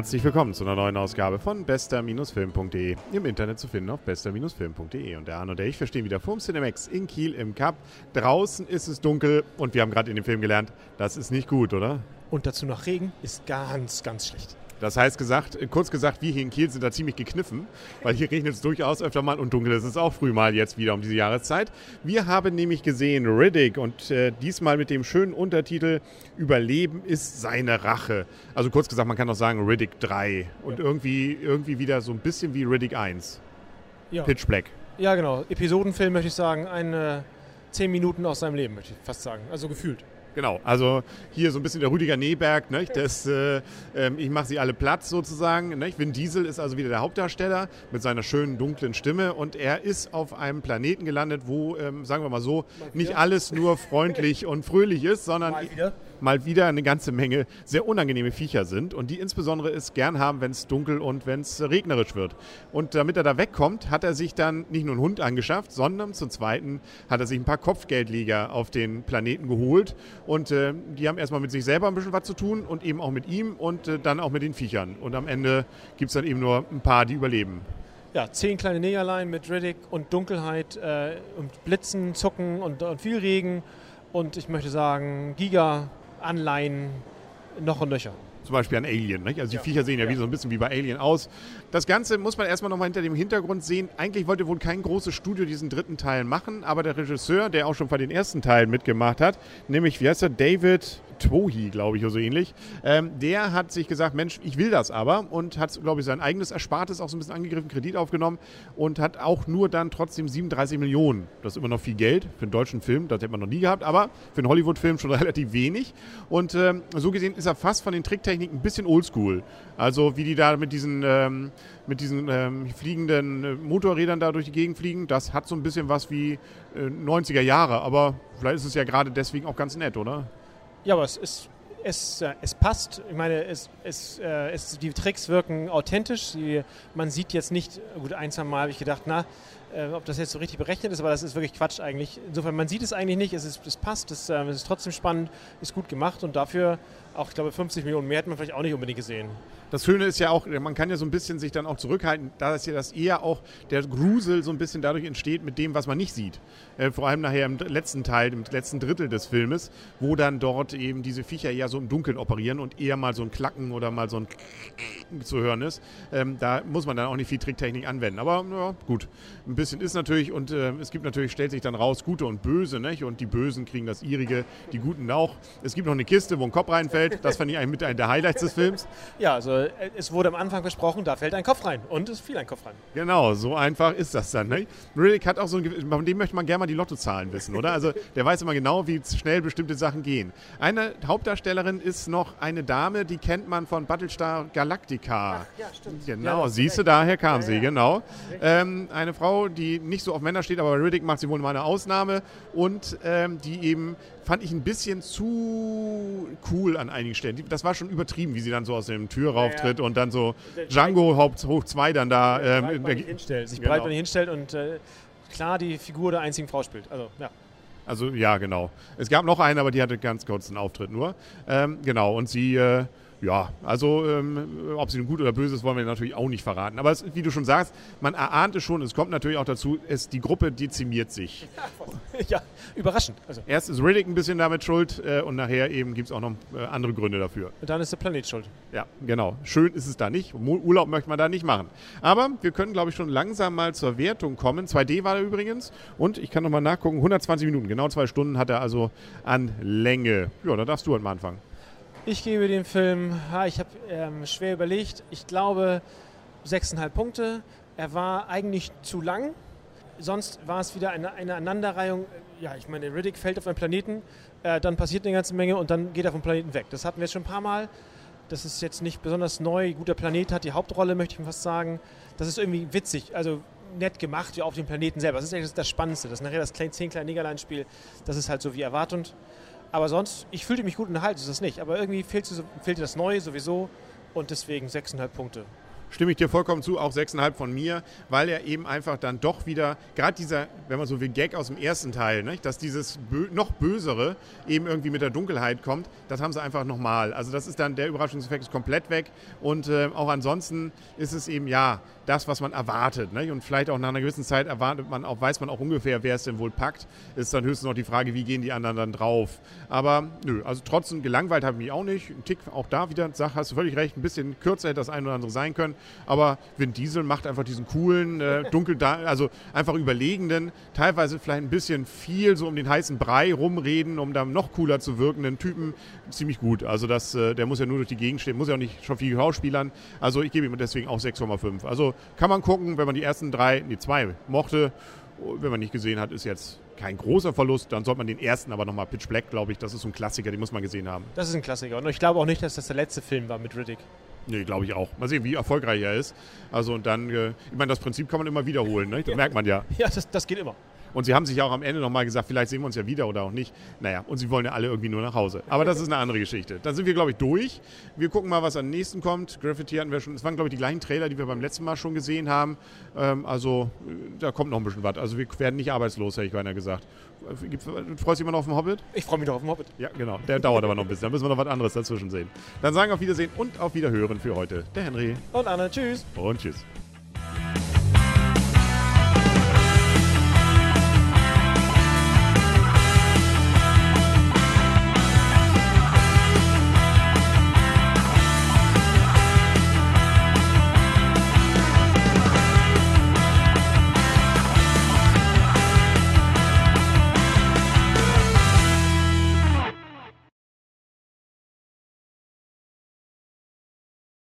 Herzlich willkommen zu einer neuen Ausgabe von bester-film.de. Im Internet zu finden auf bester-film.de. Und der Arno und der ich verstehen wieder vom Cinemax in Kiel im Cup. Draußen ist es dunkel und wir haben gerade in dem Film gelernt, das ist nicht gut, oder? Und dazu noch Regen ist ganz, ganz schlecht. Das heißt gesagt, kurz gesagt, wir hier in Kiel sind da ziemlich gekniffen, weil hier regnet es durchaus öfter mal und dunkel ist es auch früh mal jetzt wieder um diese Jahreszeit. Wir haben nämlich gesehen Riddick und äh, diesmal mit dem schönen Untertitel Überleben ist seine Rache. Also kurz gesagt, man kann auch sagen Riddick 3 und ja. irgendwie, irgendwie wieder so ein bisschen wie Riddick 1. Ja. Pitch Black. Ja, genau. Episodenfilm möchte ich sagen, eine 10 Minuten aus seinem Leben, möchte ich fast sagen. Also gefühlt. Genau, also hier so ein bisschen der Rüdiger Neberg, ne? das, äh, äh, ich mache sie alle Platz sozusagen. Ne? Vin Diesel ist also wieder der Hauptdarsteller mit seiner schönen dunklen Stimme und er ist auf einem Planeten gelandet, wo, ähm, sagen wir mal so, nicht alles nur freundlich und fröhlich ist, sondern mal wieder mal wieder eine ganze Menge sehr unangenehme Viecher sind und die insbesondere es gern haben, wenn es dunkel und wenn es regnerisch wird. Und damit er da wegkommt, hat er sich dann nicht nur einen Hund angeschafft, sondern zum Zweiten hat er sich ein paar Kopfgeldleger auf den Planeten geholt und äh, die haben erstmal mit sich selber ein bisschen was zu tun und eben auch mit ihm und äh, dann auch mit den Viechern. Und am Ende gibt es dann eben nur ein paar, die überleben. Ja, zehn kleine Negerlein mit Riddick und Dunkelheit äh, und Blitzen, Zucken und, und viel Regen. Und ich möchte sagen, Giga Anleihen noch und nöcher. Zum Beispiel an Alien. Nicht? Also die ja. Viecher sehen ja, ja, wie so ein bisschen wie bei Alien aus. Das Ganze muss man erstmal nochmal hinter dem Hintergrund sehen. Eigentlich wollte wohl kein großes Studio diesen dritten Teil machen, aber der Regisseur, der auch schon bei den ersten Teilen mitgemacht hat, nämlich, wie heißt er, David Twohi, glaube ich, oder so ähnlich, ähm, der hat sich gesagt, Mensch, ich will das aber und hat, glaube ich, sein eigenes Erspartes auch so ein bisschen angegriffen, Kredit aufgenommen und hat auch nur dann trotzdem 37 Millionen. Das ist immer noch viel Geld für einen deutschen Film, das hätte man noch nie gehabt, aber für einen Hollywood-Film schon relativ wenig. Und ähm, so gesehen ist er fast von den Tricktechniken ein bisschen oldschool. Also wie die da mit diesen, ähm, mit diesen ähm, fliegenden äh, Motorrädern da durch die Gegend fliegen, das hat so ein bisschen was wie äh, 90er Jahre, aber vielleicht ist es ja gerade deswegen auch ganz nett, oder? Ja, aber es ist es, äh, es passt. Ich meine, es, es, äh, es, die Tricks wirken authentisch. Die, man sieht jetzt nicht, gut, ein, zwei Mal habe ich gedacht, na, äh, ob das jetzt so richtig berechnet ist, aber das ist wirklich Quatsch eigentlich. Insofern, man sieht es eigentlich nicht, es, ist, es passt, es, äh, es ist trotzdem spannend, ist gut gemacht und dafür auch, ich glaube, 50 Millionen mehr hätte man vielleicht auch nicht unbedingt gesehen. Das Schöne ist ja auch, man kann ja so ein bisschen sich dann auch zurückhalten, da ist ja das eher auch der Grusel so ein bisschen dadurch entsteht mit dem, was man nicht sieht. Äh, vor allem nachher im letzten Teil, im letzten Drittel des Filmes, wo dann dort eben diese Viecher eher so im Dunkeln operieren und eher mal so ein Klacken oder mal so ein zu hören ist. Ähm, da muss man dann auch nicht viel Tricktechnik anwenden. Aber ja, gut, ein bisschen ist natürlich und äh, es gibt natürlich, stellt sich dann raus, Gute und Böse, nicht? Und die Bösen kriegen das ihrige, die Guten auch. Es gibt noch eine Kiste, wo ein Kopf reinfällt. Das fand ich eigentlich mit einer der Highlights des Films. Ja, also äh, es wurde am Anfang besprochen, da fällt ein Kopf rein und es fiel ein Kopf rein. Genau, so einfach ist das dann. Ne? Riddick hat auch so ein, von dem möchte man gerne mal die Lottozahlen wissen, oder? Also der weiß immer genau, wie schnell bestimmte Sachen gehen. Eine Hauptdarstellerin ist noch eine Dame, die kennt man von Battlestar Galactica. Ach, ja, stimmt. Genau, ja, siehst du, daher kam ja, sie, genau. Ähm, eine Frau, die nicht so auf Männer steht, aber Riddick macht sie wohl mal eine Ausnahme und ähm, die eben fand ich ein bisschen zu cool an einigen Stellen. Das war schon übertrieben, wie sie dann so aus dem Tür rauftritt ja, ja. und dann so Django hoch 2 dann da. Ähm, breit man hinstellt, sich genau. breit man hinstellt und äh, klar die Figur der einzigen Frau spielt. Also, ja. Also, ja, genau. Es gab noch eine, aber die hatte ganz kurz einen Auftritt nur. Ähm, genau, und sie. Äh, ja, also ähm, ob sie nun gut oder böse ist, wollen wir natürlich auch nicht verraten. Aber es, wie du schon sagst, man erahnt es schon, es kommt natürlich auch dazu, es, die Gruppe dezimiert sich. Ja, überraschend. Also. Erst ist Riddick ein bisschen damit schuld äh, und nachher eben gibt es auch noch äh, andere Gründe dafür. Und dann ist der Planet schuld. Ja, genau. Schön ist es da nicht. Urlaub möchte man da nicht machen. Aber wir können, glaube ich, schon langsam mal zur Wertung kommen. 2D war er übrigens und ich kann nochmal nachgucken, 120 Minuten, genau zwei Stunden hat er also an Länge. Ja, da darfst du halt mal anfangen. Ich gebe dem Film, ja, ich habe ähm, schwer überlegt, ich glaube 6,5 Punkte. Er war eigentlich zu lang. Sonst war es wieder eine, eine Aneinanderreihung. Ja, ich meine, Riddick fällt auf einen Planeten, äh, dann passiert eine ganze Menge und dann geht er vom Planeten weg. Das hatten wir jetzt schon ein paar Mal. Das ist jetzt nicht besonders neu. Guter Planet hat die Hauptrolle, möchte ich fast sagen. Das ist irgendwie witzig, also nett gemacht, wie auf dem Planeten selber. Das ist eigentlich das Spannendste. Das ist nachher das 10 kleine Negerlein-Spiel. Das ist halt so wie erwartend. Aber sonst, ich fühlte mich gut unterhalten, ist das nicht. Aber irgendwie fehlt, fehlte das Neue sowieso und deswegen 6,5 Punkte. Stimme ich dir vollkommen zu, auch 6,5 von mir, weil er eben einfach dann doch wieder, gerade dieser, wenn man so will, Gag aus dem ersten Teil, nicht? dass dieses Bö noch Bösere eben irgendwie mit der Dunkelheit kommt, das haben sie einfach nochmal. Also das ist dann, der Überraschungseffekt ist komplett weg und äh, auch ansonsten ist es eben, ja, das, was man erwartet. Nicht? Und vielleicht auch nach einer gewissen Zeit erwartet man auch, weiß man auch ungefähr, wer es denn wohl packt. Ist dann höchstens noch die Frage, wie gehen die anderen dann drauf. Aber nö, also trotzdem gelangweilt habe ich mich auch nicht. Ein Tick auch da wieder, sag, hast du völlig recht, ein bisschen kürzer hätte das ein oder andere sein können. Aber Vin Diesel macht einfach diesen coolen, äh, dunkel, also einfach überlegenden, teilweise vielleicht ein bisschen viel so um den heißen Brei rumreden, um dann noch cooler zu wirkenden Typen ziemlich gut. Also das, äh, der muss ja nur durch die Gegend stehen, muss ja auch nicht schon viel Schauspielern. Also ich gebe ihm deswegen auch 6,5. Also kann man gucken, wenn man die ersten drei, nee, zwei mochte. Wenn man nicht gesehen hat, ist jetzt kein großer Verlust. Dann sollte man den ersten aber nochmal Pitch Black, glaube ich, das ist so ein Klassiker, den muss man gesehen haben. Das ist ein Klassiker. Und ich glaube auch nicht, dass das der letzte Film war mit Riddick. Nee, glaube ich auch. Mal sehen, wie erfolgreich er ist. Also und dann, äh, ich meine, das Prinzip kann man immer wiederholen, ne? das ja. merkt man ja. Ja, das, das geht immer. Und sie haben sich auch am Ende nochmal gesagt, vielleicht sehen wir uns ja wieder oder auch nicht. Naja, und sie wollen ja alle irgendwie nur nach Hause. Aber das ist eine andere Geschichte. Dann sind wir, glaube ich, durch. Wir gucken mal, was am nächsten kommt. Graffiti hatten wir schon, es waren, glaube ich, die gleichen Trailer, die wir beim letzten Mal schon gesehen haben. Ähm, also da kommt noch ein bisschen was. Also wir werden nicht arbeitslos, hätte ich beinahe gesagt. Freust du dich immer noch auf den Hobbit? Ich freue mich noch auf den Hobbit. Ja, genau. Der dauert aber noch ein bisschen. Da müssen wir noch was anderes dazwischen sehen. Dann sagen wir auf Wiedersehen und auf Wiederhören für heute. Der Henry. Und Anne. Tschüss. Und tschüss.